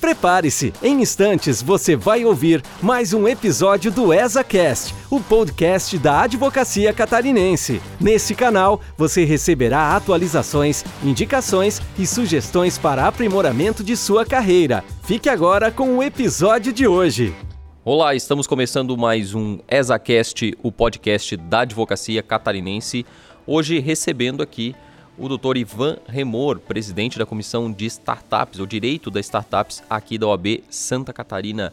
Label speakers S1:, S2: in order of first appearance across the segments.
S1: Prepare-se, em instantes você vai ouvir mais um episódio do ESACast, o podcast da Advocacia Catarinense. Nesse canal você receberá atualizações, indicações e sugestões para aprimoramento de sua carreira. Fique agora com o episódio de hoje.
S2: Olá, estamos começando mais um ESACast, o podcast da Advocacia Catarinense. Hoje recebendo aqui o Dr. Ivan Remor, presidente da Comissão de Startups, ou Direito das Startups aqui da OAB Santa Catarina.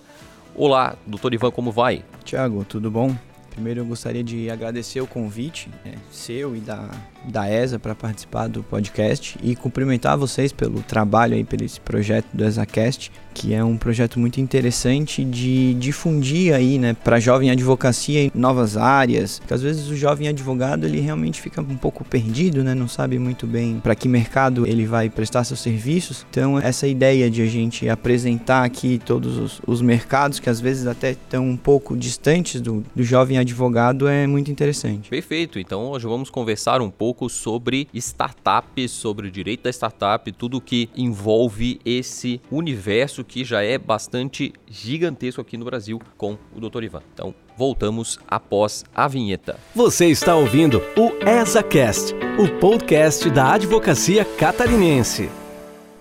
S2: Olá, doutor Ivan, como vai?
S3: Tiago, tudo bom? Primeiro eu gostaria de agradecer o convite é, seu e da, da ESA para participar do podcast e cumprimentar vocês pelo trabalho aí, pelo esse projeto do ESACast, que é um projeto muito interessante de difundir aí, né, para jovem advocacia em novas áreas. Porque às vezes o jovem advogado ele realmente fica um pouco perdido, né, não sabe muito bem para que mercado ele vai prestar seus serviços. Então essa ideia de a gente apresentar aqui todos os, os mercados que às vezes até estão um pouco distantes do, do jovem advogado é muito interessante.
S2: Perfeito. Então hoje vamos conversar um pouco sobre startups, sobre o direito da startup, tudo que envolve esse universo que já é bastante gigantesco aqui no Brasil com o Dr. Ivan. Então, voltamos após a vinheta.
S1: Você está ouvindo o ESACast, o podcast da Advocacia Catarinense.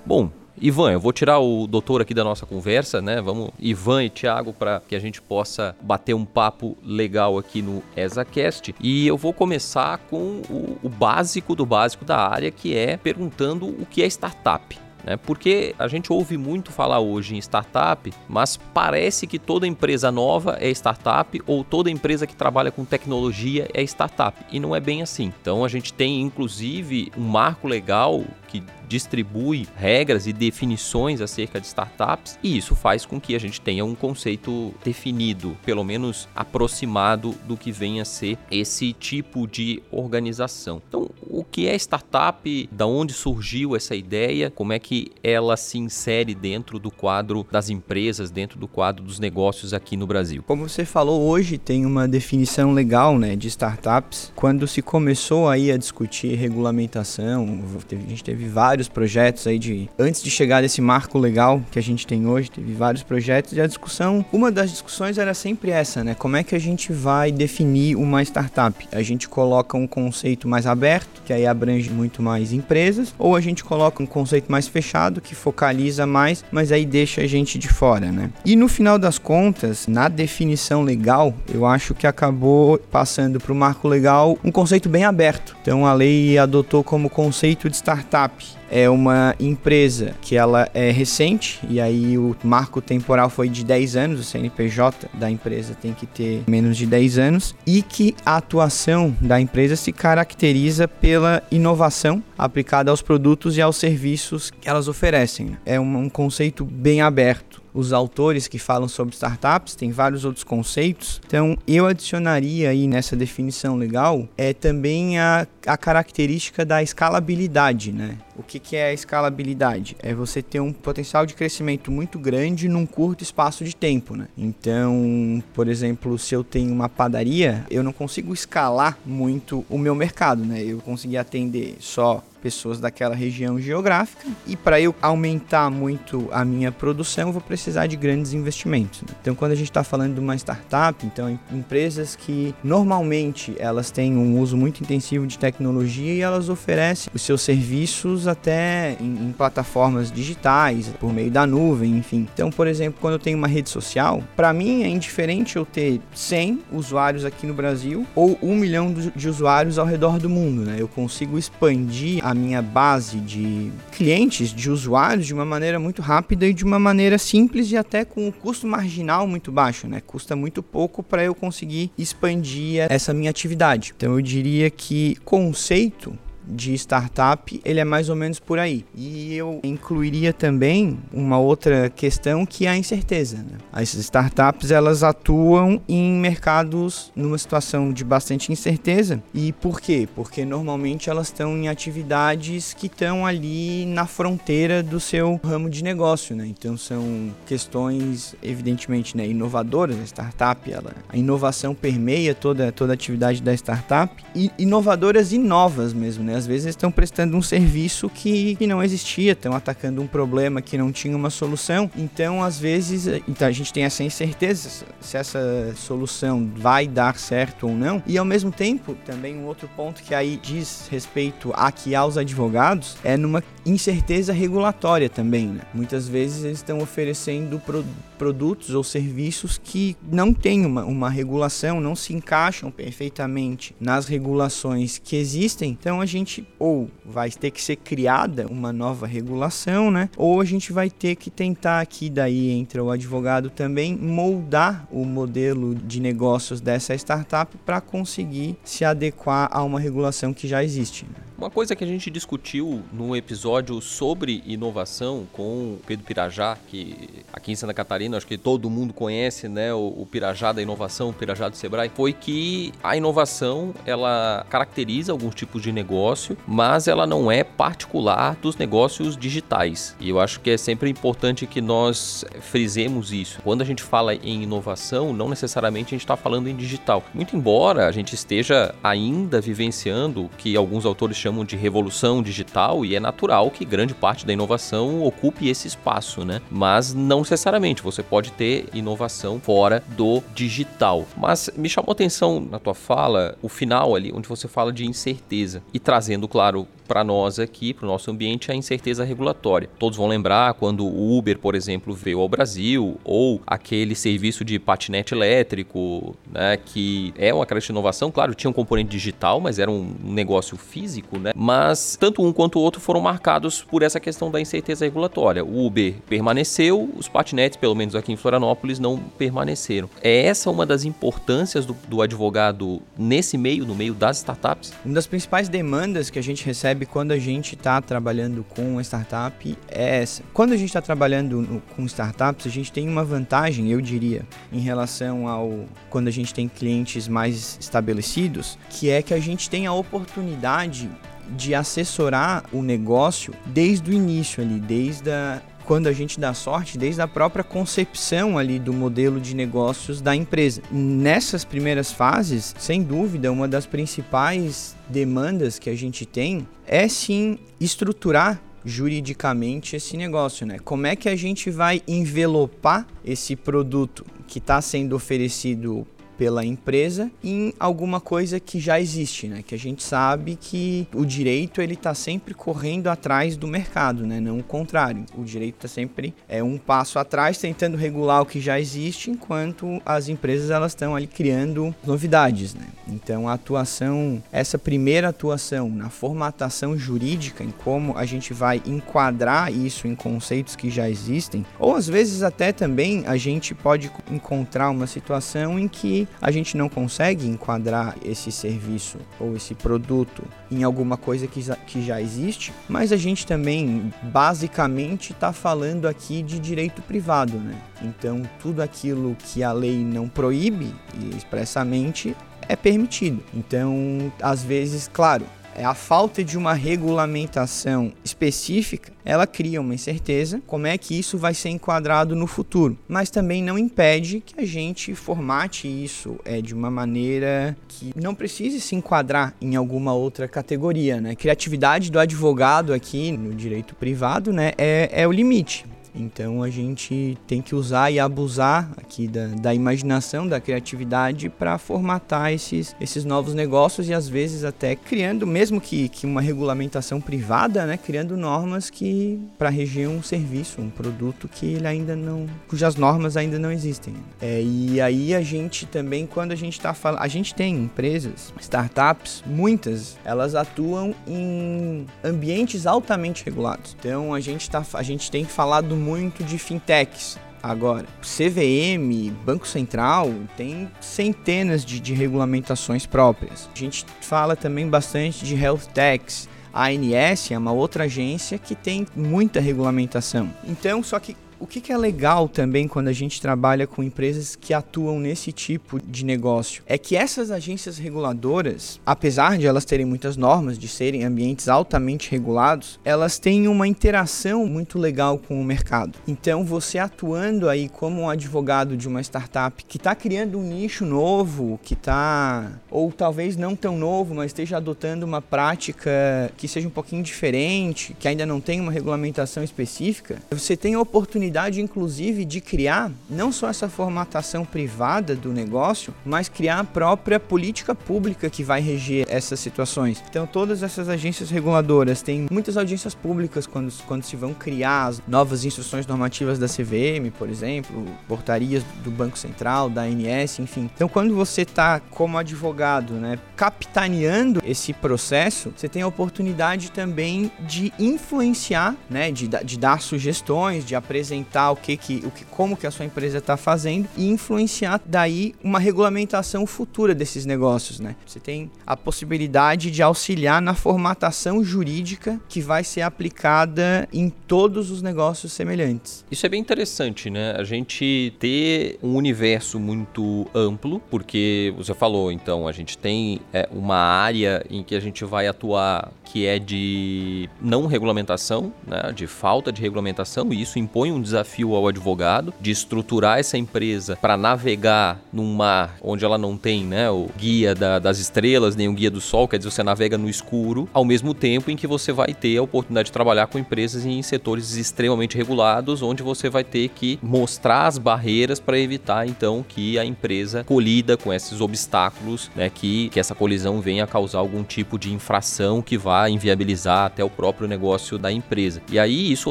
S2: Bom, Ivan, eu vou tirar o doutor aqui da nossa conversa, né? Vamos, Ivan e Thiago, para que a gente possa bater um papo legal aqui no ESACast. E eu vou começar com o, o básico do básico da área, que é perguntando o que é startup. Né? Porque a gente ouve muito falar hoje em startup, mas parece que toda empresa nova é startup ou toda empresa que trabalha com tecnologia é startup. E não é bem assim. Então a gente tem inclusive um marco legal que distribui regras e definições acerca de startups, e isso faz com que a gente tenha um conceito definido, pelo menos aproximado do que venha a ser esse tipo de organização. Então, o que é startup? Da onde surgiu essa ideia? Como é que ela se insere dentro do quadro das empresas, dentro do quadro dos negócios aqui no Brasil?
S3: Como você falou, hoje tem uma definição legal, né, de startups. Quando se começou aí a discutir regulamentação, a gente teve teve vários projetos aí de. Antes de chegar nesse marco legal que a gente tem hoje, teve vários projetos e a discussão. Uma das discussões era sempre essa, né? Como é que a gente vai definir uma startup? A gente coloca um conceito mais aberto, que aí abrange muito mais empresas, ou a gente coloca um conceito mais fechado, que focaliza mais, mas aí deixa a gente de fora, né? E no final das contas, na definição legal, eu acho que acabou passando para o marco legal um conceito bem aberto. Então a lei adotou como conceito de startup é uma empresa que ela é recente e aí o marco temporal foi de 10 anos, o CNPJ da empresa tem que ter menos de 10 anos e que a atuação da empresa se caracteriza pela inovação aplicada aos produtos e aos serviços que elas oferecem. É um, um conceito bem aberto os autores que falam sobre startups, tem vários outros conceitos. Então, eu adicionaria aí nessa definição legal é também a, a característica da escalabilidade, né? O que, que é a escalabilidade? É você ter um potencial de crescimento muito grande num curto espaço de tempo, né? Então, por exemplo, se eu tenho uma padaria, eu não consigo escalar muito o meu mercado, né? Eu consegui atender só pessoas daquela região geográfica e para eu aumentar muito a minha produção eu vou precisar de grandes investimentos. Né? Então quando a gente está falando de uma startup, então empresas que normalmente elas têm um uso muito intensivo de tecnologia e elas oferecem os seus serviços até em, em plataformas digitais, por meio da nuvem, enfim. Então por exemplo, quando eu tenho uma rede social, para mim é indiferente eu ter 100 usuários aqui no Brasil ou um milhão de usuários ao redor do mundo, né? Eu consigo expandir a minha base de clientes, de usuários, de uma maneira muito rápida e de uma maneira simples e até com um custo marginal muito baixo, né? Custa muito pouco para eu conseguir expandir essa minha atividade. Então eu diria que conceito de startup, ele é mais ou menos por aí. E eu incluiria também uma outra questão que é a incerteza. Né? As startups elas atuam em mercados numa situação de bastante incerteza. E por quê? Porque normalmente elas estão em atividades que estão ali na fronteira do seu ramo de negócio, né? Então são questões evidentemente, né, inovadoras. A startup, ela, a inovação permeia toda toda a atividade da startup e inovadoras e novas mesmo, né? Né? Às vezes estão prestando um serviço que, que não existia, estão atacando um problema que não tinha uma solução. Então, às vezes, então a gente tem essa incerteza se essa solução vai dar certo ou não. E ao mesmo tempo, também um outro ponto que aí diz respeito aqui aos advogados é numa incerteza regulatória também, né? Muitas vezes eles estão oferecendo pro, produtos ou serviços que não têm uma, uma regulação, não se encaixam perfeitamente nas regulações que existem. Então a gente ou vai ter que ser criada uma nova regulação, né? Ou a gente vai ter que tentar aqui daí entra o advogado também moldar o modelo de negócios dessa startup para conseguir se adequar a uma regulação que já existe. Né?
S2: Uma coisa que a gente discutiu no episódio sobre inovação com o Pedro Pirajá, que aqui em Santa Catarina acho que todo mundo conhece, né, o, o Pirajá da inovação, o Pirajá do Sebrae, foi que a inovação ela caracteriza alguns tipos de negócio, mas ela não é particular dos negócios digitais. E eu acho que é sempre importante que nós frisemos isso. Quando a gente fala em inovação, não necessariamente a gente está falando em digital. Muito embora a gente esteja ainda vivenciando que alguns autores chamam de revolução digital e é natural que grande parte da inovação ocupe esse espaço, né? Mas não necessariamente, você pode ter inovação fora do digital. Mas me chamou atenção na tua fala o final ali, onde você fala de incerteza e trazendo, claro, para nós aqui, para o nosso ambiente, a incerteza regulatória. Todos vão lembrar quando o Uber, por exemplo, veio ao Brasil, ou aquele serviço de patinete elétrico, né, que é uma característica de inovação, claro, tinha um componente digital, mas era um negócio físico, né? Mas tanto um quanto o outro foram marcados por essa questão da incerteza regulatória. O Uber permaneceu, os patinetes, pelo menos aqui em Florianópolis, não permaneceram. É essa uma das importâncias do, do advogado nesse meio, no meio das startups?
S3: Uma das principais demandas que a gente recebe percebe quando a gente está trabalhando com startup é essa. Quando a gente está trabalhando no, com startups, a gente tem uma vantagem, eu diria, em relação ao quando a gente tem clientes mais estabelecidos, que é que a gente tem a oportunidade de assessorar o negócio desde o início ali, desde a quando a gente dá sorte desde a própria concepção ali do modelo de negócios da empresa. Nessas primeiras fases, sem dúvida, uma das principais demandas que a gente tem é sim estruturar juridicamente esse negócio, né? Como é que a gente vai envelopar esse produto que está sendo oferecido pela empresa em alguma coisa que já existe, né? Que a gente sabe que o direito ele está sempre correndo atrás do mercado, né? Não o contrário. O direito está sempre é um passo atrás, tentando regular o que já existe, enquanto as empresas elas estão ali criando novidades, né? Então a atuação, essa primeira atuação na formatação jurídica, em como a gente vai enquadrar isso em conceitos que já existem, ou às vezes até também a gente pode encontrar uma situação em que a gente não consegue enquadrar esse serviço ou esse produto em alguma coisa que, que já existe, mas a gente também basicamente está falando aqui de direito privado, né? Então tudo aquilo que a lei não proíbe expressamente é permitido. Então, às vezes, claro, a falta de uma regulamentação específica, ela cria uma incerteza como é que isso vai ser enquadrado no futuro, mas também não impede que a gente formate isso é de uma maneira que não precise se enquadrar em alguma outra categoria, né? Criatividade do advogado aqui no direito privado, né, é, é o limite. Então a gente tem que usar e abusar aqui da, da imaginação, da criatividade para formatar esses, esses novos negócios e às vezes até criando, mesmo que, que uma regulamentação privada, né, criando normas que para reger um serviço, um produto que ele ainda não, cujas normas ainda não existem. É, e aí a gente também, quando a gente está falando, a gente tem empresas, startups, muitas, elas atuam em ambientes altamente regulados. Então a gente tá, a gente tem falado muito de fintechs. Agora, CVM, Banco Central, tem centenas de, de regulamentações próprias. A gente fala também bastante de health techs, a ANS é uma outra agência que tem muita regulamentação. Então, só que o que, que é legal também quando a gente trabalha com empresas que atuam nesse tipo de negócio? É que essas agências reguladoras, apesar de elas terem muitas normas, de serem ambientes altamente regulados, elas têm uma interação muito legal com o mercado. Então, você atuando aí como um advogado de uma startup que está criando um nicho novo, que está, ou talvez não tão novo, mas esteja adotando uma prática que seja um pouquinho diferente, que ainda não tem uma regulamentação específica, você tem a oportunidade, inclusive, de criar não só essa formatação privada do negócio, mas criar a própria política pública que vai reger essas situações. Então, todas essas agências reguladoras têm muitas audiências públicas quando, quando se vão criar as novas instruções normativas da CVM, por exemplo, portarias do Banco Central, da ANS, enfim. Então, quando você está como advogado, né, capitaneando esse processo, você tem a oportunidade também de influenciar, né, de, de dar sugestões, de apresentar o que, que, o que como que a sua empresa está fazendo e influenciar daí uma regulamentação futura desses negócios, né? Você tem a possibilidade de auxiliar na formatação jurídica que vai ser aplicada em todos os negócios semelhantes.
S2: Isso é bem interessante, né? A gente ter um universo muito amplo, porque você falou, então, a gente tem é, uma área em que a gente vai atuar que é de não regulamentação, né, de falta de regulamentação, e isso impõe um desafio ao advogado de estruturar essa empresa para navegar num mar onde ela não tem né, o guia da, das estrelas, nem o guia do sol, quer dizer, você navega no escuro, ao mesmo tempo em que você vai ter a oportunidade de trabalhar com empresas em setores extremamente regulados, onde você vai ter que mostrar as barreiras para evitar então que a empresa colida com esses obstáculos, né, que, que essa colisão venha a causar algum tipo de infração que vá inviabilizar até o próprio negócio da empresa. E aí isso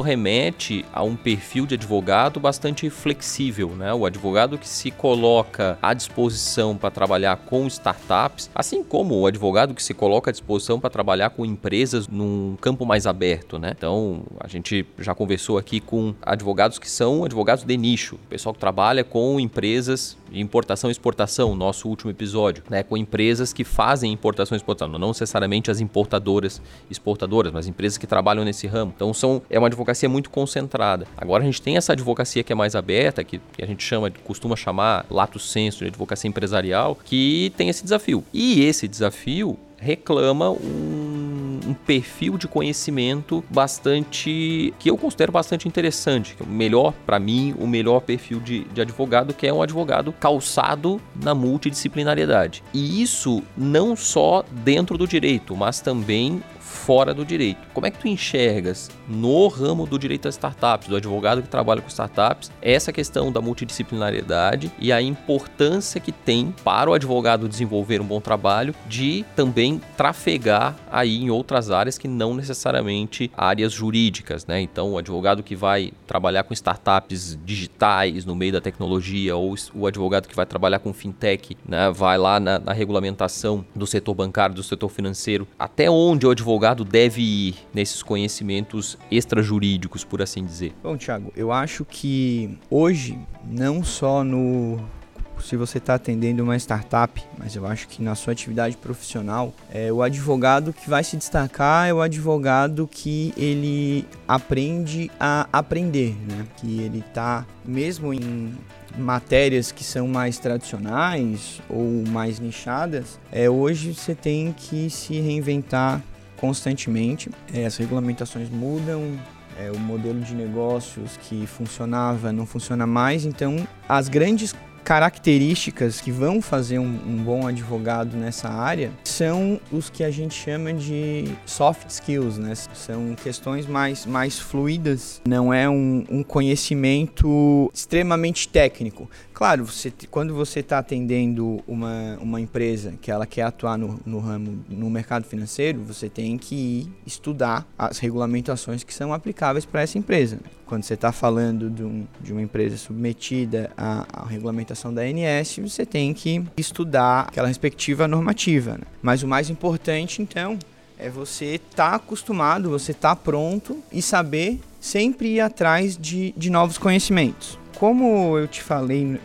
S2: remete a um perfil de advogado bastante flexível, né? O advogado que se coloca à disposição para trabalhar com startups, assim como o advogado que se coloca à disposição para trabalhar com empresas num campo mais aberto, né? Então, a gente já conversou aqui com advogados que são advogados de nicho, pessoal que trabalha com empresas de importação e exportação, nosso último episódio, né? Com empresas que fazem importação e exportação, não necessariamente as importadoras, exportadoras, mas empresas que trabalham nesse ramo. Então, são, é uma advocacia muito concentrada. Agora, a gente tem essa advocacia que é mais aberta, que, a gente chama, costuma chamar lato senso de advocacia empresarial, que tem esse desafio. E esse desafio reclama um, um, perfil de conhecimento bastante que eu considero bastante interessante, é o melhor para mim, o melhor perfil de, de advogado, que é um advogado calçado na multidisciplinariedade. E isso não só dentro do direito, mas também fora do direito. Como é que tu enxergas no ramo do direito das startups, do advogado que trabalha com startups, essa questão da multidisciplinariedade e a importância que tem para o advogado desenvolver um bom trabalho de também trafegar aí em outras áreas que não necessariamente áreas jurídicas, né? Então, o advogado que vai trabalhar com startups digitais no meio da tecnologia ou o advogado que vai trabalhar com fintech, né? Vai lá na, na regulamentação do setor bancário, do setor financeiro, até onde o advogado deve ir nesses conhecimentos extrajurídicos, por assim dizer?
S3: Bom, Thiago, eu acho que hoje, não só no se você está atendendo uma startup, mas eu acho que na sua atividade profissional, é, o advogado que vai se destacar é o advogado que ele aprende a aprender, né? Que ele está mesmo em matérias que são mais tradicionais ou mais nichadas, é, hoje você tem que se reinventar constantemente. É, as regulamentações mudam, é, o modelo de negócios que funcionava não funciona mais, então as grandes características que vão fazer um, um, bom advogado nessa área são os que a gente chama de soft skills, né? São questões mais, mais fluidas, não é um, um conhecimento extremamente técnico. Claro, você, quando você está atendendo uma, uma empresa que ela quer atuar no, no ramo, no mercado financeiro, você tem que ir estudar as regulamentações que são aplicáveis para essa empresa. Quando você está falando de, um, de, uma empresa submetida à, à, regulamentação da ANS, você tem que estudar aquela respectiva normativa. Né? Mas o mais importante, então, é você estar tá acostumado, você estar tá pronto e saber sempre ir atrás de, de novos conhecimentos como eu te falei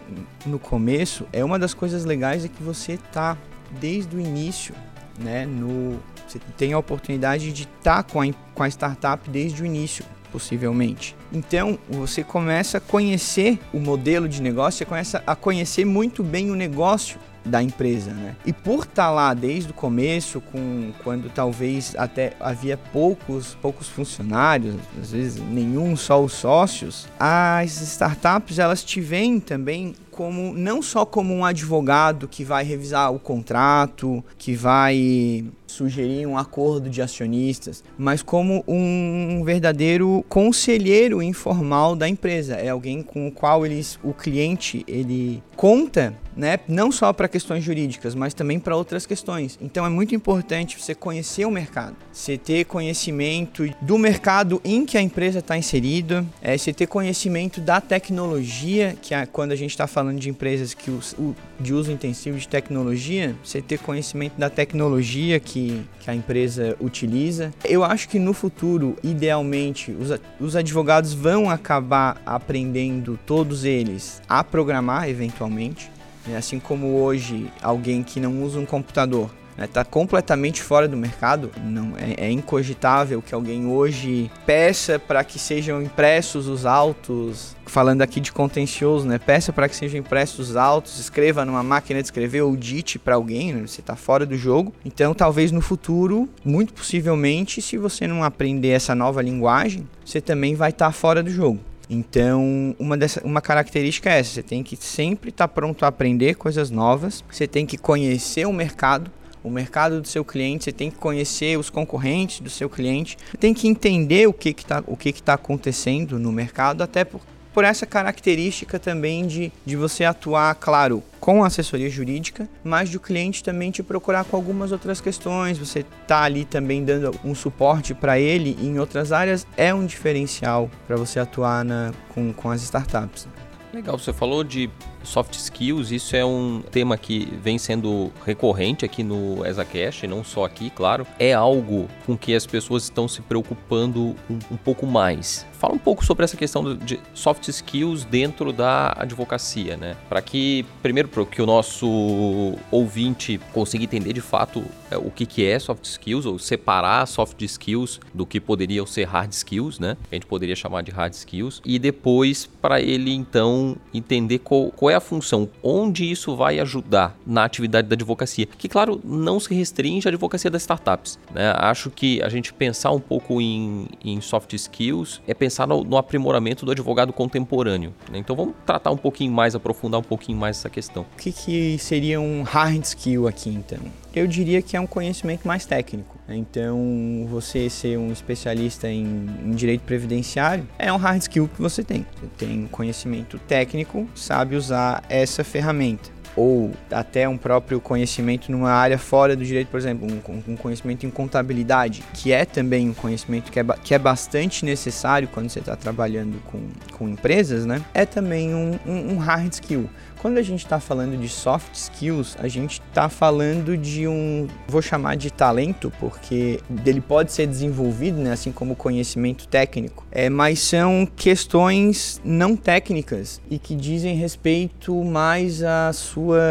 S3: no começo, é uma das coisas legais é que você tá desde o início, né, no você tem a oportunidade de estar tá com, a, com a startup desde o início. possivelmente. Então, você começa a conhecer o modelo de negócio, você começa a conhecer muito bem o negócio da empresa, né? E por estar tá lá desde o começo, com quando talvez até havia poucos poucos funcionários, às vezes nenhum, só os sócios, as startups elas te veem também como não só como um advogado que vai revisar o contrato, que vai sugerir um acordo de acionistas, mas como um verdadeiro conselheiro informal da empresa. É alguém com o qual eles, o cliente ele conta, né, não só para questões jurídicas, mas também para outras questões. Então é muito importante você conhecer o mercado, você ter conhecimento do mercado em que a empresa está inserida, é, você ter conhecimento da tecnologia, que é quando a gente está falando de empresas que o, de uso intensivo de tecnologia, você ter conhecimento da tecnologia que que, que a empresa utiliza. Eu acho que no futuro, idealmente, os, os advogados vão acabar aprendendo, todos eles, a programar eventualmente. Né? Assim como hoje, alguém que não usa um computador está né, completamente fora do mercado. Não é, é incogitável que alguém hoje peça para que sejam impressos os autos, falando aqui de contencioso, né? Peça para que sejam impressos os autos, escreva numa máquina de escrever ou dite para alguém, né? Você está fora do jogo. Então, talvez no futuro, muito possivelmente, se você não aprender essa nova linguagem, você também vai estar tá fora do jogo. Então, uma, dessa, uma característica é essa: você tem que sempre estar tá pronto a aprender coisas novas, você tem que conhecer o mercado, o mercado do seu cliente, você tem que conhecer os concorrentes do seu cliente, tem que entender o que está que que tá acontecendo no mercado, até por, por essa característica também de, de você atuar, claro, com assessoria jurídica, mas do cliente também te procurar com algumas outras questões, você tá ali também dando um suporte para ele em outras áreas, é um diferencial para você atuar na, com, com as startups.
S2: Legal, você falou de soft skills, isso é um tema que vem sendo recorrente aqui no ESACast, não só aqui, claro. É algo com que as pessoas estão se preocupando um, um pouco mais. Fala um pouco sobre essa questão de soft skills dentro da advocacia, né? Para que, primeiro, para que o nosso ouvinte consiga entender de fato é, o que, que é soft skills, ou separar soft skills do que poderiam ser hard skills, né? A gente poderia chamar de hard skills. E depois, para ele, então, entender qual, qual é a função, onde isso vai ajudar na atividade da advocacia. Que, claro, não se restringe à advocacia das startups. Né? Acho que a gente pensar um pouco em, em soft skills é pensar no, no aprimoramento do advogado contemporâneo. Né? Então vamos tratar um pouquinho mais, aprofundar um pouquinho mais essa questão.
S3: O que, que seria um hard skill aqui, então? Eu diria que é um conhecimento mais técnico. Então, você ser um especialista em, em, direito previdenciário é um hard skill que você tem. Você tem conhecimento técnico, sabe usar essa ferramenta ou até um próprio conhecimento numa área fora do direito, por exemplo, um, um conhecimento em contabilidade, que é também um conhecimento que é, que é bastante necessário quando você está trabalhando com, com empresas, né? É também um, um, um hard skill. Quando a gente está falando de soft skills, a gente está falando de um, vou chamar de talento, porque ele pode ser desenvolvido, né, assim como conhecimento técnico, é, mas são questões não técnicas e que dizem respeito mais à sua,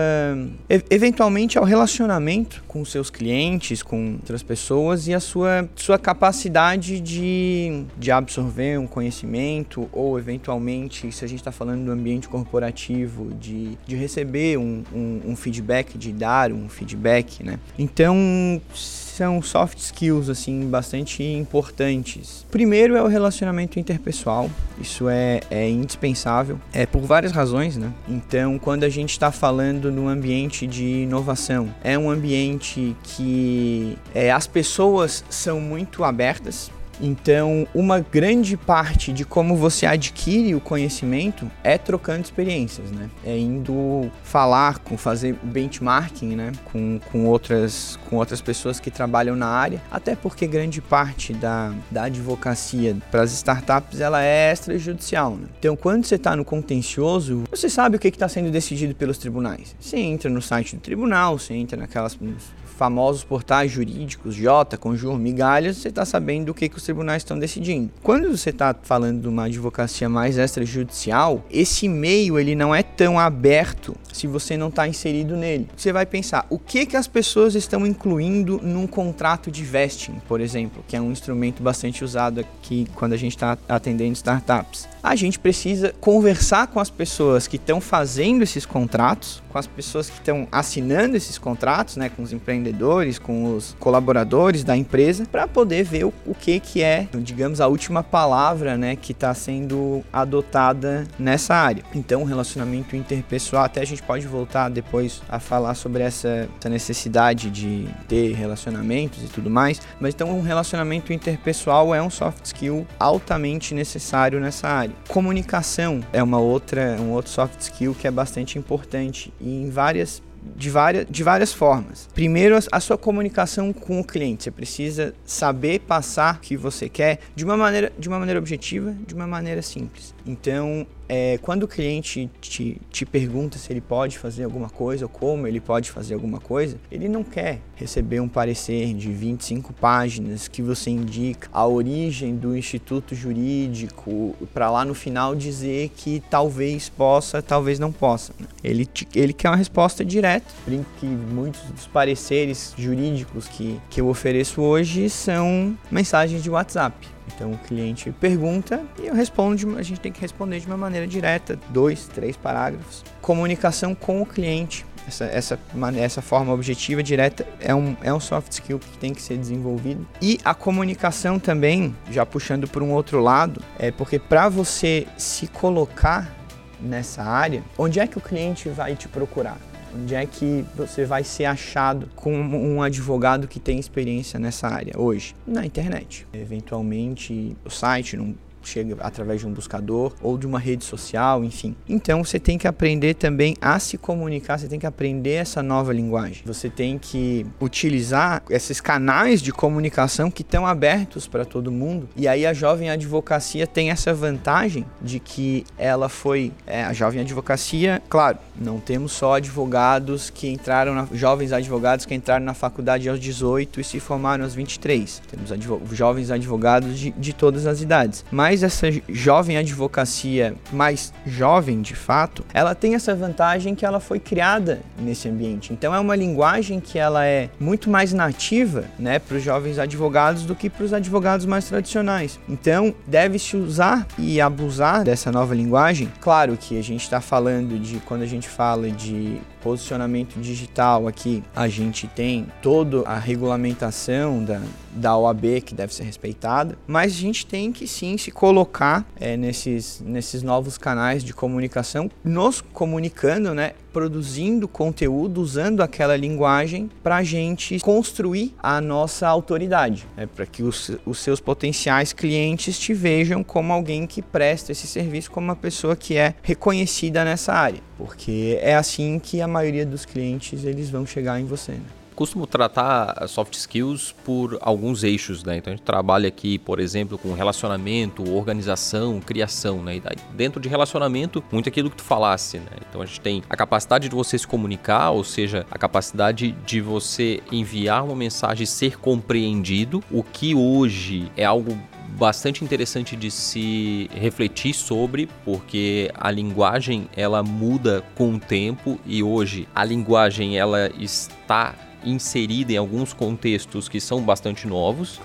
S3: eventualmente ao relacionamento com seus clientes, com outras pessoas e a sua, sua capacidade de, de absorver um conhecimento ou eventualmente, se a gente está falando do ambiente corporativo, de de, receber um, um, um feedback, de dar um feedback, né? Então, são soft skills assim bastante importantes. Primeiro é o relacionamento interpessoal, isso é, é indispensável, é por várias razões, né? Então, quando a gente está falando no ambiente de inovação, é um ambiente que é, as pessoas são muito abertas, então, uma grande parte de como você adquire o conhecimento é trocando experiências, né? É indo falar, com fazer benchmarking, né? Com, com, outras, com outras pessoas que trabalham na área, até porque grande parte da, da advocacia para as startups ela é extrajudicial, né? Então, quando você está no contencioso, você sabe o que está sendo decidido pelos tribunais. Você entra no site do tribunal, você entra naquelas famosos portais jurídicos, Jota, Conjur, Migalhas, você está sabendo o que, que os tribunais estão decidindo. Quando você está falando de uma advocacia mais extrajudicial, esse meio ele não é tão aberto se você não está inserido nele. Você vai pensar, o que, que as pessoas estão incluindo num contrato de vesting, por exemplo, que é um instrumento bastante usado aqui quando a gente está atendendo startups a gente precisa conversar com as pessoas que estão fazendo esses contratos, com as pessoas que estão assinando esses contratos, né, com os empreendedores, com os colaboradores da empresa, para poder ver o, o, que que é, digamos, a última palavra, né, que está sendo adotada nessa área. Então, o relacionamento interpessoal, até a gente pode voltar depois a falar sobre essa, essa necessidade de ter relacionamentos e tudo mais, mas então um relacionamento interpessoal é um soft skill altamente necessário nessa área. Comunicação é uma outra, um outro soft skill que é bastante importante e em várias de várias, de várias formas. Primeiro, a sua comunicação com o cliente. Você precisa saber passar o que você quer de uma maneira, de uma maneira objetiva, de uma maneira simples. Então, é, quando o cliente te, te pergunta se ele pode fazer alguma coisa ou como ele pode fazer alguma coisa, ele não quer receber um parecer de 25 páginas que você indica a origem do instituto jurídico para lá no final dizer que talvez possa, talvez não possa. Né? Ele, te, ele quer uma resposta direta. Brinco que muitos dos pareceres jurídicos que, que eu ofereço hoje são mensagens de WhatsApp. Então o cliente pergunta e eu respondo, a gente tem que responder de uma maneira direta, dois, três parágrafos. Comunicação com o cliente. Essa, essa, essa forma objetiva, direta, é um, é um soft skill que tem que ser desenvolvido. E a comunicação também, já puxando por um outro lado, é porque para você se colocar nessa área, onde é que o cliente vai te procurar? Onde é que você vai ser achado como um advogado que tem experiência nessa área hoje? Na internet. Eventualmente, o site, num chega através de um buscador ou de uma rede social, enfim. Então você tem que aprender também a se comunicar, você tem que aprender essa nova linguagem. Você tem que utilizar esses canais de comunicação que estão abertos para todo mundo. E aí a jovem advocacia tem essa vantagem de que ela foi é, a jovem advocacia, claro, não temos só advogados que entraram na, jovens advogados que entraram na faculdade aos 18 e se formaram aos 23. Temos advo, jovens advogados de, de todas as idades. Mas mas essa jovem advocacia, mais jovem de fato, ela tem essa vantagem que ela foi criada nesse ambiente. Então é uma linguagem que ela é muito mais nativa, né, para os jovens advogados do que para os advogados mais tradicionais. Então deve-se usar e abusar dessa nova linguagem. Claro que a gente está falando de quando a gente fala de posicionamento digital aqui, a gente tem toda a regulamentação da, da OAB que deve ser respeitada, mas a gente tem que sim se colocar é, nesses, nesses novos canais de comunicação, nos comunicando, né? Produzindo conteúdo usando aquela linguagem para a gente construir a nossa autoridade, né? para que os, os seus potenciais clientes te vejam como alguém que presta esse serviço, como uma pessoa que é reconhecida nessa área, porque é assim que a maioria dos clientes eles vão chegar em você. Né?
S2: Costumo tratar soft skills por alguns eixos, né? Então a gente trabalha aqui, por exemplo, com relacionamento, organização, criação, né? E dentro de relacionamento, muito aquilo que tu falasse, né? Então a gente tem a capacidade de você se comunicar, ou seja, a capacidade de você enviar uma mensagem e ser compreendido, o que hoje é algo bastante interessante de se refletir sobre, porque a linguagem ela muda com o tempo e hoje a linguagem ela está inserida em alguns contextos que são bastante novos.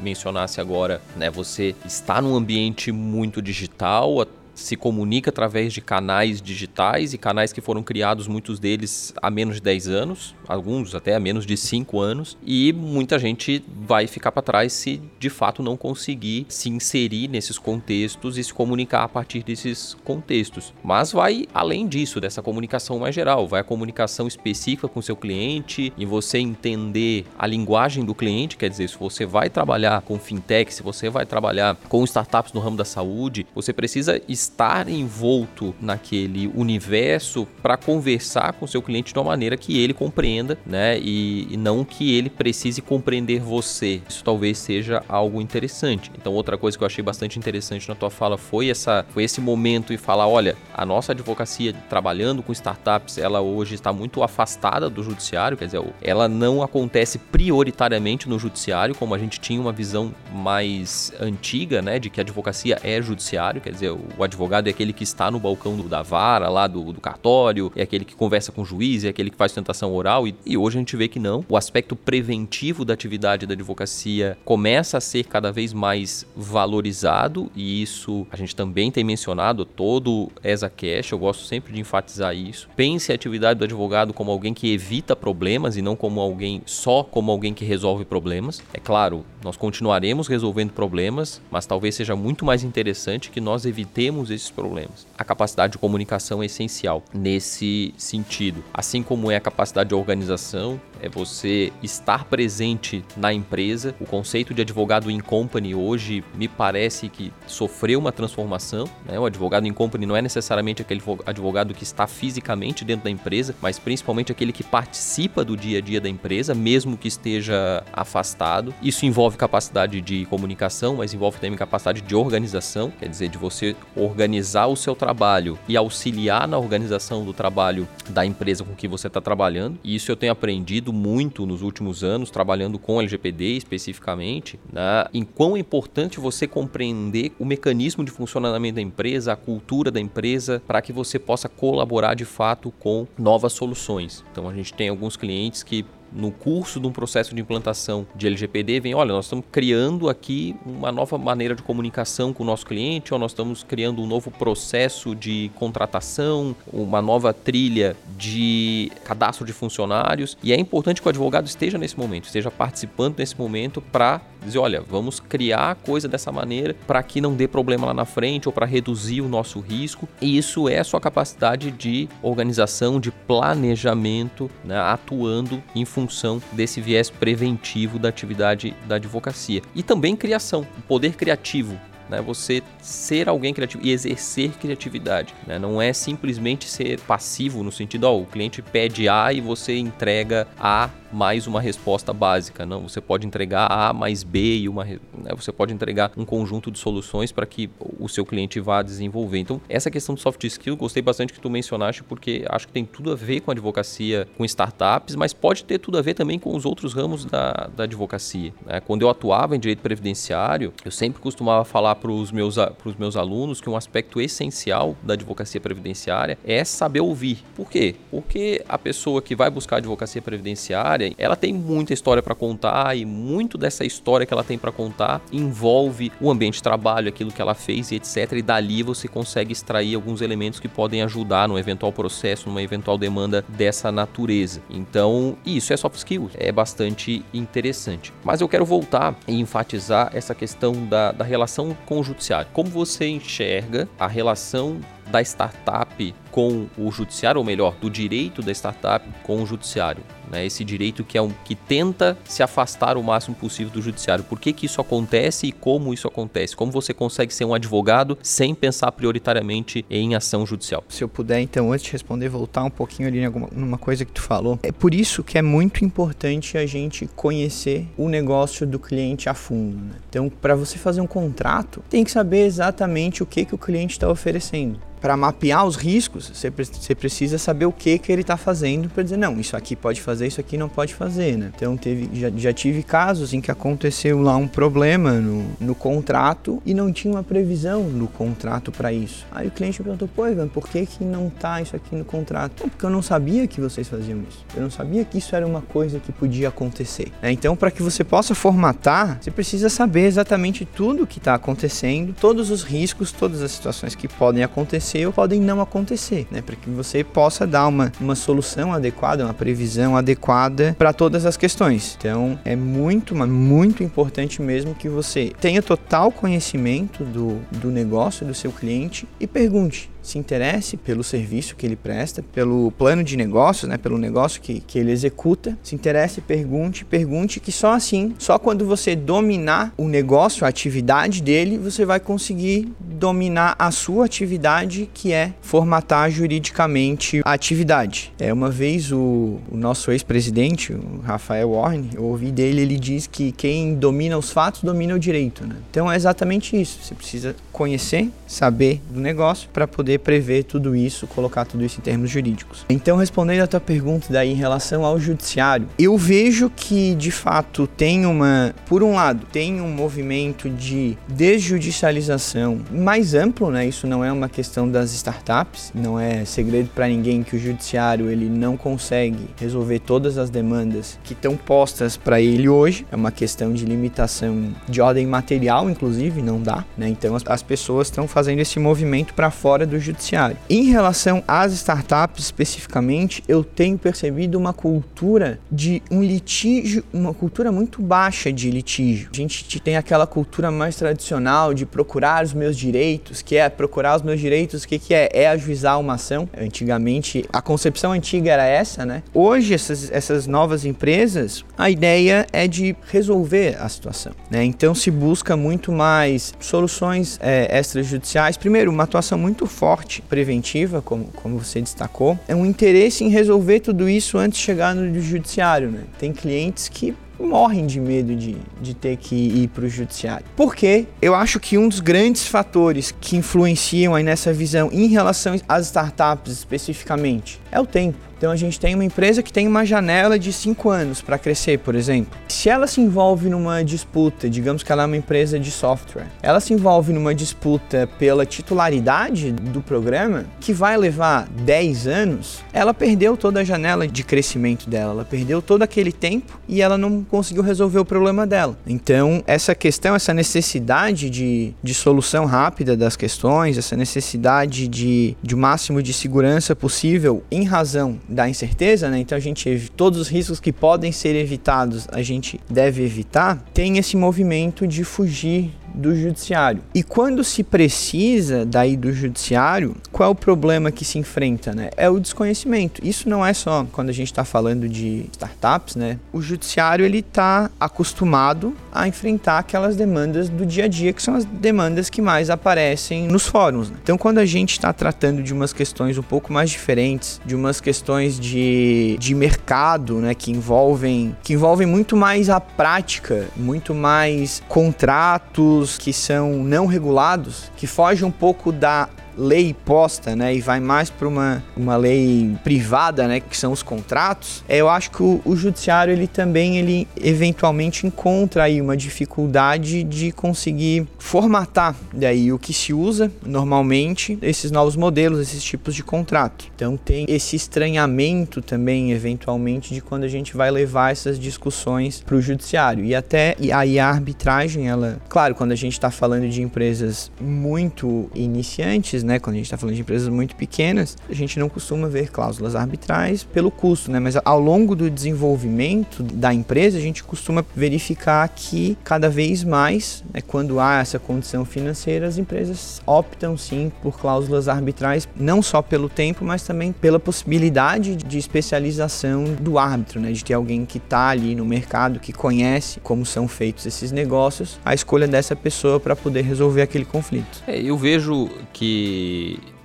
S2: Mencionasse agora, né, você está num ambiente muito digital, se comunica através de canais digitais e canais que foram criados, muitos deles há menos de 10 anos, alguns até há menos de 5 anos, e muita gente vai ficar para trás se de fato não conseguir se inserir nesses contextos e se comunicar a partir desses contextos. Mas vai além disso, dessa comunicação mais geral, vai a comunicação específica com seu cliente e você entender a linguagem do cliente, quer dizer, se você vai trabalhar com fintech, se você vai trabalhar com startups no ramo da saúde, você precisa estar estar envolto naquele universo para conversar com seu cliente de uma maneira que ele compreenda, né? E, e não que ele precise compreender você. Isso talvez seja algo interessante. Então, outra coisa que eu achei bastante interessante na tua fala foi essa, foi esse momento e falar, olha, a nossa advocacia trabalhando com startups, ela hoje está muito afastada do judiciário, quer dizer, ela não acontece prioritariamente no judiciário, como a gente tinha uma visão mais antiga, né, de que a advocacia é judiciário, quer dizer, o advogado é aquele que está no balcão do, da vara, lá do, do cartório, é aquele que conversa com o juiz, é aquele que faz tentação oral, e, e hoje a gente vê que não. O aspecto preventivo da atividade da advocacia começa a ser cada vez mais valorizado, e isso a gente também tem mencionado todo ESA Cash, eu gosto sempre de enfatizar isso. Pense a atividade do advogado como alguém que evita problemas e não como alguém só como alguém que resolve problemas. É claro, nós continuaremos resolvendo problemas, mas talvez seja muito mais interessante que nós evitemos esses problemas. A capacidade de comunicação é essencial nesse sentido, assim como é a capacidade de organização, é você estar presente na empresa. O conceito de advogado in company hoje me parece que sofreu uma transformação. Né? O advogado in company não é necessariamente aquele advogado que está fisicamente dentro da empresa, mas principalmente aquele que participa do dia a dia da empresa, mesmo que esteja afastado. Isso envolve capacidade de comunicação, mas envolve também capacidade de organização, quer dizer, de você organizar o seu trabalho e auxiliar na organização do trabalho da empresa com que você está trabalhando. E isso eu tenho aprendido muito nos últimos anos, trabalhando com LGPD especificamente, né, em quão é importante você compreender o mecanismo de funcionamento da empresa, a cultura da empresa, para que você possa colaborar de fato com novas soluções. Então a gente tem alguns clientes que no curso de um processo de implantação de LGPD, vem, olha, nós estamos criando aqui uma nova maneira de comunicação com o nosso cliente, ou nós estamos criando um novo processo de contratação, uma nova trilha de cadastro de funcionários, e é importante que o advogado esteja nesse momento, esteja participando nesse momento para dizer, olha, vamos criar a coisa dessa maneira para que não dê problema lá na frente ou para reduzir o nosso risco. E isso é a sua capacidade de organização, de planejamento, né, atuando em função desse viés preventivo da atividade da advocacia. E também criação, poder criativo né? Você ser alguém criativo e exercer criatividade, né? Não é simplesmente ser passivo no sentido, ó, o cliente pede A e você entrega A mais uma resposta básica. Não, você pode entregar A mais B e uma. Né, você pode entregar um conjunto de soluções para que o seu cliente vá desenvolver. Então, essa questão do soft skill, gostei bastante que tu mencionaste, porque acho que tem tudo a ver com a advocacia, com startups, mas pode ter tudo a ver também com os outros ramos da, da advocacia. Né? Quando eu atuava em direito previdenciário, eu sempre costumava falar para os meus, meus alunos que um aspecto essencial da advocacia previdenciária é saber ouvir. Por quê? Porque a pessoa que vai buscar advocacia previdenciária ela tem muita história para contar e muito dessa história que ela tem para contar envolve o ambiente de trabalho, aquilo que ela fez e etc. E dali você consegue extrair alguns elementos que podem ajudar no eventual processo, numa eventual demanda dessa natureza. Então, isso é soft skills, é bastante interessante. Mas eu quero voltar e enfatizar essa questão da, da relação com o judiciário. Como você enxerga a relação da startup com o judiciário, ou melhor, do direito da startup com o judiciário. Né? Esse direito que é um que tenta se afastar o máximo possível do judiciário. Por que, que isso acontece e como isso acontece? Como você consegue ser um advogado sem pensar prioritariamente em ação judicial?
S3: Se eu puder, então, antes de responder, voltar um pouquinho ali alguma, numa coisa que tu falou. É por isso que é muito importante a gente conhecer o negócio do cliente a fundo. Né? Então, para você fazer um contrato, tem que saber exatamente o que, que o cliente está oferecendo para mapear os riscos, você, você precisa saber o que que ele está fazendo para dizer não, isso aqui pode fazer, isso aqui não pode fazer, né? Então teve, já, já tive casos em que aconteceu lá um problema no, no contrato e não tinha uma previsão no contrato para isso. Aí o cliente perguntou, pô, Ivan, por que que não tá isso aqui no contrato? Não, porque eu não sabia que vocês faziam isso. Eu não sabia que isso era uma coisa que podia acontecer. É, então, para que você possa formatar, você precisa saber exatamente tudo o que está acontecendo, todos os riscos, todas as situações que podem acontecer ou podem não acontecer, né? Para que você possa dar uma, uma solução adequada, uma previsão adequada para todas as questões. Então, é muito, muito importante mesmo que você tenha total conhecimento do, do negócio do seu cliente e pergunte se interesse pelo serviço que ele presta, pelo plano de negócio, né, pelo negócio que, que ele executa, se interesse, pergunte, pergunte que só assim, só quando você dominar o negócio, a atividade dele, você vai conseguir dominar a sua atividade, que é formatar juridicamente a atividade. É uma vez o, o nosso ex-presidente, o Rafael Warren, eu ouvi dele, ele diz que quem domina os fatos domina o direito, né? Então é exatamente isso. Você precisa conhecer, saber do negócio para poder prever tudo isso, colocar tudo isso em termos jurídicos. Então, respondendo a tua pergunta daí em relação ao judiciário, eu vejo que de fato tem uma, por um lado, tem um movimento de desjudicialização mais amplo, né? Isso não é uma questão das startups, não é segredo para ninguém que o judiciário ele não consegue resolver todas as demandas que estão postas para ele hoje. É uma questão de limitação de ordem material, inclusive, não dá, né? Então as pessoas estão fazendo esse movimento para fora do judiciário. Em relação às startups especificamente, eu tenho percebido uma cultura de um litígio, uma cultura muito baixa de litígio. A gente tem aquela cultura mais tradicional de procurar os meus direitos, que é procurar os meus direitos, o que, que é? É ajuizar uma ação. Antigamente, a concepção antiga era essa, né? Hoje, essas, essas novas empresas, a ideia é de resolver a situação, né? Então se busca muito mais soluções é, extrajudiciais. Primeiro, uma atuação muito forte preventiva, como, como você destacou. É um interesse em resolver tudo isso antes de chegar no judiciário, né? Tem clientes que morrem de medo de, de ter que ir para o judiciário. Porque eu acho que um dos grandes fatores que influenciam aí nessa visão em relação às startups especificamente é o tempo. Então a gente tem uma empresa que tem uma janela de 5 anos para crescer, por exemplo. Se ela se envolve numa disputa, digamos que ela é uma empresa de software, ela se envolve numa disputa pela titularidade do programa, que vai levar 10 anos, ela perdeu toda a janela de crescimento dela, ela perdeu todo aquele tempo e ela não conseguiu resolver o problema dela. Então, essa questão, essa necessidade de, de solução rápida das questões, essa necessidade de, de o máximo de segurança possível em razão da incerteza, né? Então a gente todos os riscos que podem ser evitados, a gente deve evitar. Tem esse movimento de fugir do judiciário. E quando se precisa daí do judiciário, qual é o problema que se enfrenta, né? É o desconhecimento. Isso não é só quando a gente está falando de startups, né? O judiciário ele está acostumado a enfrentar aquelas demandas do dia a dia que são as demandas que mais aparecem nos fóruns. Né? Então, quando a gente está tratando de umas questões um pouco mais diferentes, de umas questões de, de mercado, né, que envolvem que envolvem muito mais a prática, muito mais contratos que são não regulados, que fogem um pouco da lei posta, né, e vai mais para uma, uma lei privada, né, que são os contratos, é, eu acho que o, o, judiciário ele também ele eventualmente encontra aí uma dificuldade de conseguir formatar daí o que se usa normalmente esses novos modelos, esses tipos de contrato. Então tem esse estranhamento também eventualmente de quando a gente vai levar essas discussões para o judiciário e até e aí a arbitragem ela, claro, quando a gente está falando de empresas muito iniciantes né? Quando a gente está falando de empresas muito pequenas, a gente não costuma ver cláusulas arbitrais pelo custo, né? Mas ao longo do desenvolvimento da empresa, a gente costuma verificar que cada vez mais, né, quando há essa condição financeira, as empresas optam sim por cláusulas arbitrais, não só pelo tempo, mas também pela possibilidade de especialização do árbitro, né? De ter alguém que está ali no mercado, que conhece como são feitos esses negócios, a escolha dessa pessoa para poder resolver aquele conflito.
S2: É, eu vejo que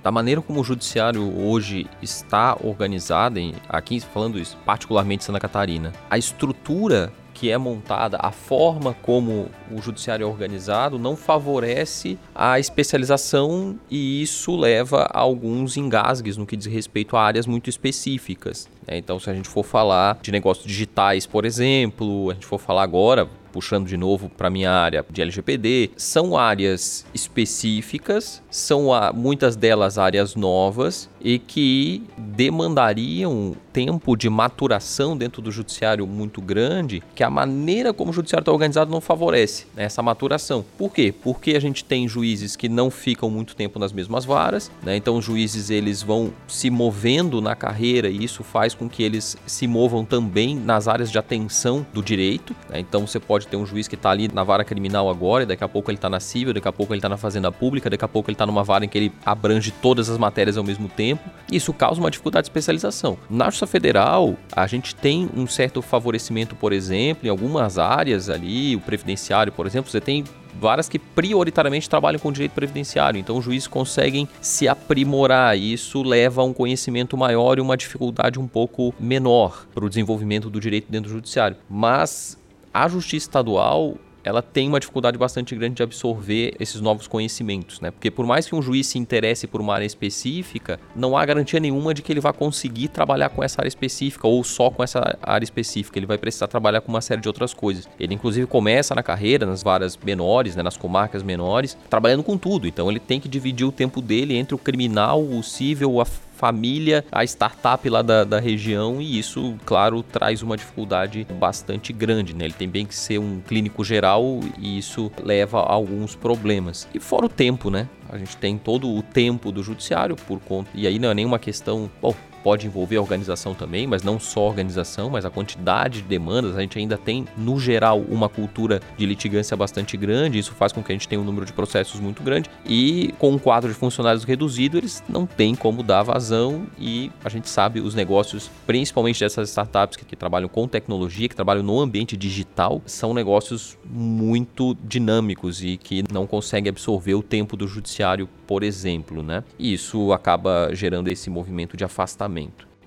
S2: da maneira como o judiciário hoje está organizado, aqui falando isso, particularmente Santa Catarina, a estrutura que é montada, a forma como o judiciário é organizado não favorece a especialização e isso leva a alguns engasgues no que diz respeito a áreas muito específicas. Né? Então, se a gente for falar de negócios digitais, por exemplo, a gente for falar agora, puxando de novo para minha área de LGPD, são áreas específicas, são muitas delas áreas novas e que demandariam tempo de maturação dentro do judiciário muito grande que a maneira como o judiciário está organizado não favorece né, essa maturação. Por quê? Porque a gente tem juízes que não ficam muito tempo nas mesmas varas, né? então os juízes eles vão se movendo na carreira e isso faz com que eles se movam também nas áreas de atenção do direito. Né? Então você pode ter um juiz que está ali na vara criminal agora, e daqui a pouco ele está na civil, daqui a pouco ele está na fazenda pública, daqui a pouco ele está numa vara em que ele abrange todas as matérias ao mesmo tempo. Isso causa uma dificuldade de especialização. Na Federal, a gente tem um certo favorecimento, por exemplo, em algumas áreas ali, o previdenciário, por exemplo, você tem varas que prioritariamente trabalham com direito previdenciário. Então os juízes conseguem se aprimorar e isso leva a um conhecimento maior e uma dificuldade um pouco menor para o desenvolvimento do direito dentro do judiciário. Mas a justiça estadual ela tem uma dificuldade bastante grande de absorver esses novos conhecimentos, né? Porque por mais que um juiz se interesse por uma área específica, não há garantia nenhuma de que ele vai conseguir trabalhar com essa área específica ou só com essa área específica. Ele vai precisar trabalhar com uma série de outras coisas. Ele inclusive começa na carreira nas varas menores, né, nas comarcas menores, trabalhando com tudo. Então ele tem que dividir o tempo dele entre o criminal, o civil, a família, a startup lá da, da região e isso, claro, traz uma dificuldade bastante grande, né? Ele tem bem que ser um clínico geral e isso leva a alguns problemas. E fora o tempo, né? A gente tem todo o tempo do judiciário por conta. E aí não é nenhuma questão. Bom, pode envolver a organização também, mas não só a organização, mas a quantidade de demandas. A gente ainda tem, no geral, uma cultura de litigância bastante grande, isso faz com que a gente tenha um número de processos muito grande. E com um quadro de funcionários reduzido, eles não têm como dar vazão e a gente sabe os negócios, principalmente dessas startups que, que trabalham com tecnologia, que trabalham no ambiente digital, são negócios muito dinâmicos e que não conseguem absorver o tempo do judiciário, por exemplo, né? E isso acaba gerando esse movimento de afastamento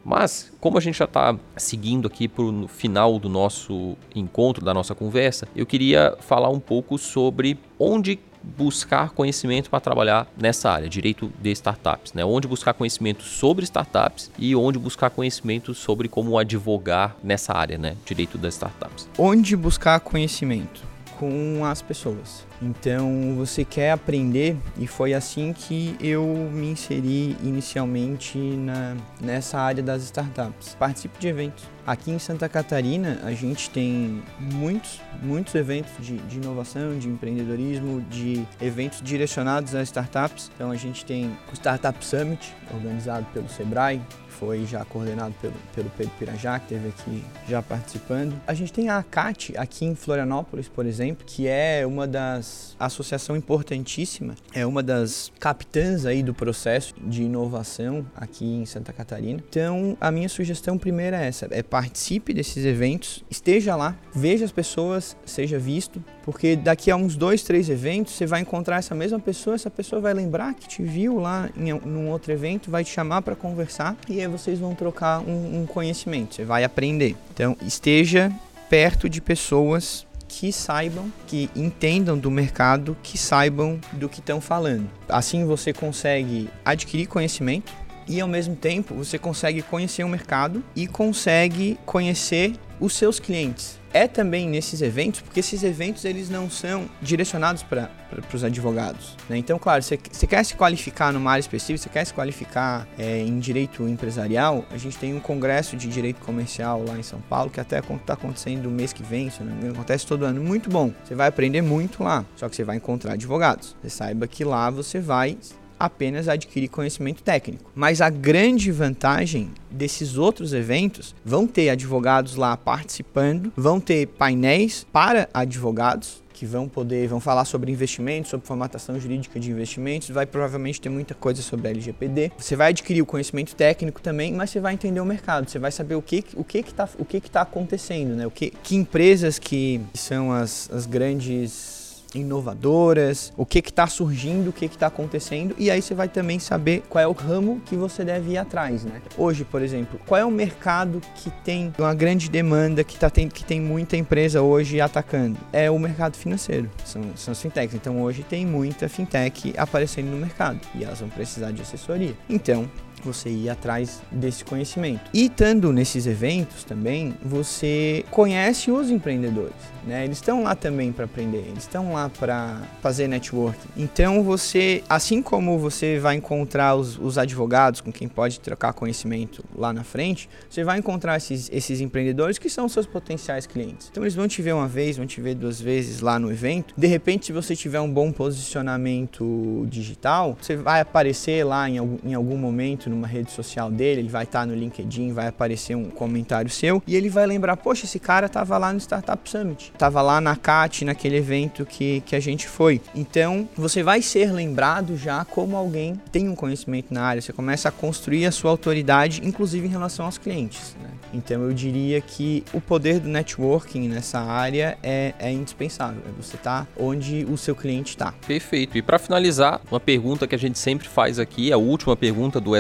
S2: mas, como a gente já está seguindo aqui para o final do nosso encontro, da nossa conversa, eu queria falar um pouco sobre onde buscar conhecimento para trabalhar nessa área, direito de startups, né? Onde buscar conhecimento sobre startups e onde buscar conhecimento sobre como advogar nessa área, né? Direito das startups.
S3: Onde buscar conhecimento? Com as pessoas. Então você quer aprender e foi assim que eu me inseri inicialmente na, nessa área das startups. Participe de eventos. Aqui em Santa Catarina a gente tem muitos, muitos eventos de, de inovação, de empreendedorismo, de eventos direcionados a startups. Então a gente tem o Startup Summit, organizado pelo Sebrae, foi já coordenado pelo, pelo Pedro Pirajá, que esteve aqui já participando. A gente tem a ACAT aqui em Florianópolis, por exemplo, que é uma das associação importantíssima, é uma das capitãs aí do processo de inovação aqui em Santa Catarina. Então, a minha sugestão primeira é essa, é participe desses eventos, esteja lá, veja as pessoas, seja visto, porque daqui a uns dois, três eventos você vai encontrar essa mesma pessoa, essa pessoa vai lembrar que te viu lá em um outro evento, vai te chamar para conversar e aí vocês vão trocar um, um conhecimento, você vai aprender. Então, esteja perto de pessoas que saibam, que entendam do mercado, que saibam do que estão falando. Assim você consegue adquirir conhecimento e ao mesmo tempo você consegue conhecer o mercado e consegue conhecer os seus clientes é também nesses eventos, porque esses eventos eles não são direcionados para os advogados. Né? Então, claro, você quer se qualificar numa área específica, você quer se qualificar é, em direito empresarial, a gente tem um congresso de direito comercial lá em São Paulo, que até está acontecendo o mês que vem, se não me engano, acontece todo ano. Muito bom. Você vai aprender muito lá, só que você vai encontrar advogados. Você saiba que lá você vai apenas adquirir conhecimento técnico. Mas a grande vantagem desses outros eventos vão ter advogados lá participando, vão ter painéis para advogados que vão poder, vão falar sobre investimentos, sobre formatação jurídica de investimentos, vai provavelmente ter muita coisa sobre LGPD. Você vai adquirir o conhecimento técnico também, mas você vai entender o mercado, você vai saber o que o que que tá, o que que tá acontecendo, né? O que que empresas que são as, as grandes inovadoras, o que está surgindo, o que está acontecendo, e aí você vai também saber qual é o ramo que você deve ir atrás, né? Hoje, por exemplo, qual é o mercado que tem uma grande demanda, que, tá tendo, que tem muita empresa hoje atacando? É o mercado financeiro, são, são as fintechs. Então hoje tem muita fintech aparecendo no mercado e elas vão precisar de assessoria. Então, você ir atrás desse conhecimento. E estando nesses eventos também, você conhece os empreendedores, né? Eles estão lá também para aprender, eles estão lá para fazer networking. Então você, assim como você vai encontrar os, os, advogados com quem pode trocar conhecimento lá na frente, você vai encontrar esses, esses empreendedores que são seus potenciais clientes. Então eles vão te ver uma vez, vão te ver duas vezes lá no evento. De repente, se você tiver um bom posicionamento digital, você vai aparecer lá em em algum momento numa rede social dele, ele vai estar no LinkedIn, vai aparecer um comentário seu e ele vai lembrar, poxa, esse cara estava lá no Startup Summit, estava lá na CAT, naquele evento que, que a gente foi. Então, você vai ser lembrado já como alguém que tem um conhecimento na área, você começa a construir a sua autoridade, inclusive em relação aos clientes. Né? Então, eu diria que o poder do networking nessa área é, é indispensável, é você tá onde o seu cliente está.
S2: Perfeito. E para finalizar, uma pergunta que a gente sempre faz aqui, a última pergunta do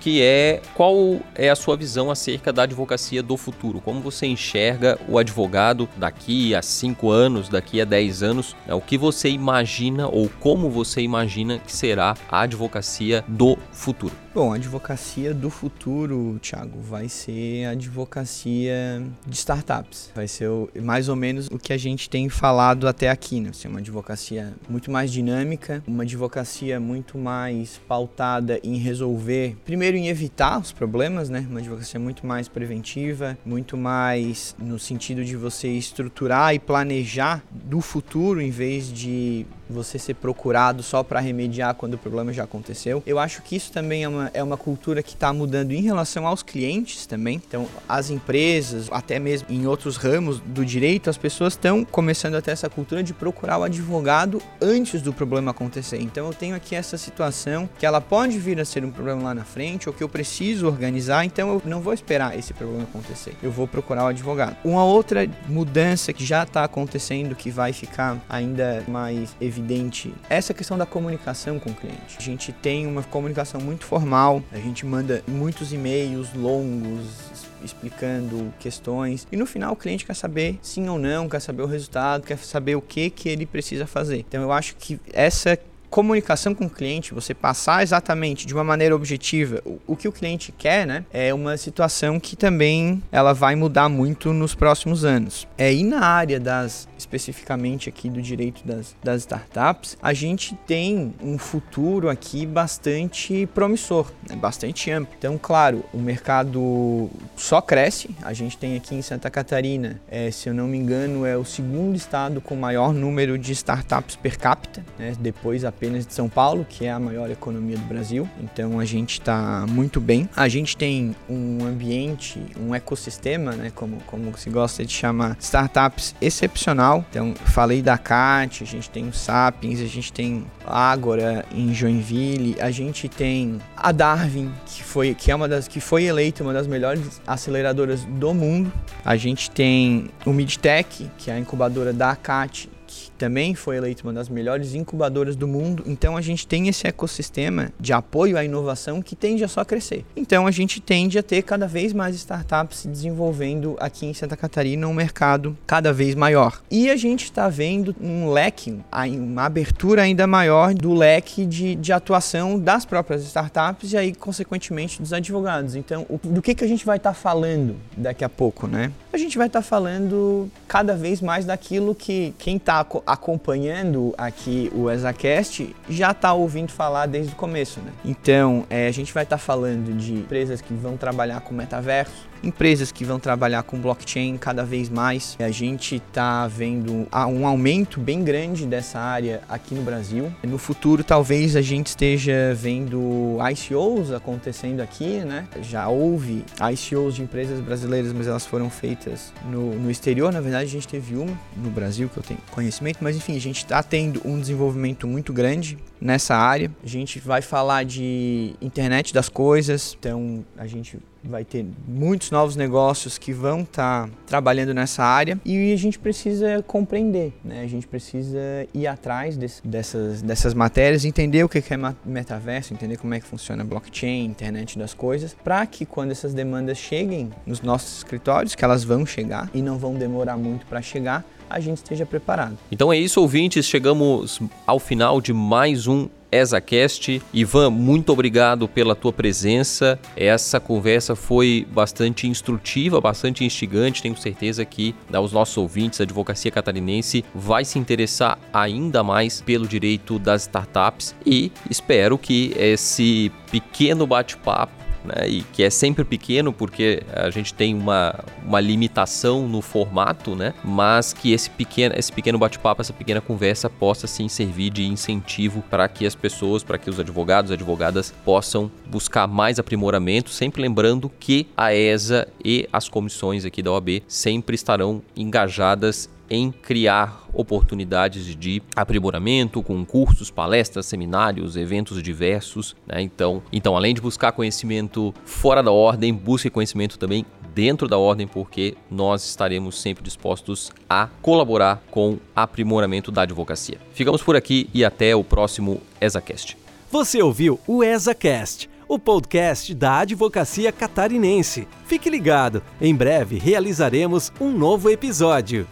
S2: Que é qual é a sua visão acerca da advocacia do futuro? Como você enxerga o advogado daqui a 5 anos, daqui a 10 anos? É, o que você imagina ou como você imagina que será a advocacia do futuro?
S3: Bom, a advocacia do futuro, Thiago, vai ser a advocacia de startups. Vai ser o, mais ou menos o que a gente tem falado até aqui, né? Ser uma advocacia muito mais dinâmica, uma advocacia muito mais pautada em resolver, primeiro em evitar os problemas, né? Uma advocacia muito mais preventiva, muito mais no sentido de você estruturar e planejar do futuro em vez de você ser procurado só para remediar quando o problema já aconteceu. Eu acho que isso também é uma, é uma cultura que está mudando em relação aos clientes também. Então, as empresas, até mesmo em outros ramos do direito, as pessoas estão começando a ter essa cultura de procurar o advogado antes do problema acontecer. Então, eu tenho aqui essa situação que ela pode vir a ser um problema lá na frente ou que eu preciso organizar, então eu não vou esperar esse problema acontecer. Eu vou procurar o advogado. Uma outra mudança que já está acontecendo, que vai ficar ainda mais evidente evidente essa questão da comunicação com o cliente. A gente tem uma comunicação muito formal, a gente manda muitos e-mails longos explicando questões e no final o cliente quer saber sim ou não, quer saber o resultado, quer saber o que que ele precisa fazer. Então eu acho que essa comunicação com o cliente, você passar exatamente de uma maneira objetiva o, o, que o cliente quer, né, é uma situação que também ela vai mudar muito nos próximos anos. É, e na área das, especificamente aqui do direito das, das startups, a gente tem um futuro aqui bastante promissor, né, bastante amplo. Então, claro, o mercado só cresce. A gente tem aqui em Santa Catarina, é, se eu não me engano, é o segundo estado com maior número de startups per capita, né, depois a apenas de São Paulo, que é a maior economia do Brasil. Então a gente está muito bem. A gente tem um ambiente, um ecossistema, né, como, como se gosta de chamar, startups excepcional. Então falei da CAT, a gente tem o Sapiens, a gente tem a Agora em Joinville, a gente tem a Darwin, que foi que é uma das que foi eleita uma das melhores aceleradoras do mundo. A gente tem o Midtech, que é a incubadora da CAT também foi eleita uma das melhores incubadoras do mundo. Então a gente tem esse ecossistema de apoio à inovação que tende a só crescer. Então a gente tende a ter cada vez mais startups se desenvolvendo aqui em Santa Catarina, um mercado cada vez maior. E a gente está vendo um leque, uma abertura ainda maior do leque de, de atuação das próprias startups e aí, consequentemente, dos advogados. Então, o, do que, que a gente vai estar tá falando daqui a pouco, né? A gente vai estar tá falando cada vez mais daquilo que quem está acompanhando aqui o ExaCast já está ouvindo falar desde o começo, né? Então, é, a gente vai estar tá falando de empresas que vão trabalhar com metaverso, empresas que vão trabalhar com blockchain cada vez mais. A gente está vendo um aumento bem grande dessa área aqui no Brasil. No futuro, talvez a gente esteja vendo ICOs acontecendo aqui, né? Já houve ICOs de empresas brasileiras, mas elas foram feitas no, no exterior. Na verdade, a gente teve uma no Brasil que eu tenho conhecimento, mas enfim, a gente está tendo um desenvolvimento muito grande nessa área. A gente vai falar de internet das coisas, então a gente vai ter muitos novos negócios que vão estar tá trabalhando nessa área e a gente precisa compreender, né? A gente precisa ir atrás desse, dessas, dessas matérias, entender o que é metaverso, entender como é que funciona blockchain, internet das coisas, para que quando essas demandas cheguem nos nossos escritórios, que elas vão chegar e não vão demorar muito para chegar, a gente esteja preparado.
S2: Então é isso, ouvintes. Chegamos ao final de mais um ESACast. Ivan, muito obrigado pela tua presença. Essa conversa foi bastante instrutiva, bastante instigante. Tenho certeza que né, os nossos ouvintes, a advocacia catarinense, vai se interessar ainda mais pelo direito das startups e espero que esse pequeno bate-papo né, e que é sempre pequeno porque a gente tem uma, uma limitação no formato, né, mas que esse pequeno, esse pequeno bate-papo, essa pequena conversa possa sim servir de incentivo para que as pessoas, para que os advogados e advogadas possam buscar mais aprimoramento, sempre lembrando que a ESA e as comissões aqui da OAB sempre estarão engajadas em criar oportunidades de aprimoramento com cursos, palestras, seminários, eventos diversos. Né? Então, então, além de buscar conhecimento fora da ordem, busque conhecimento também dentro da ordem, porque nós estaremos sempre dispostos a colaborar com aprimoramento da advocacia. Ficamos por aqui e até o próximo ESACast.
S1: Você ouviu o ESACast, o podcast da advocacia catarinense. Fique ligado, em breve realizaremos um novo episódio.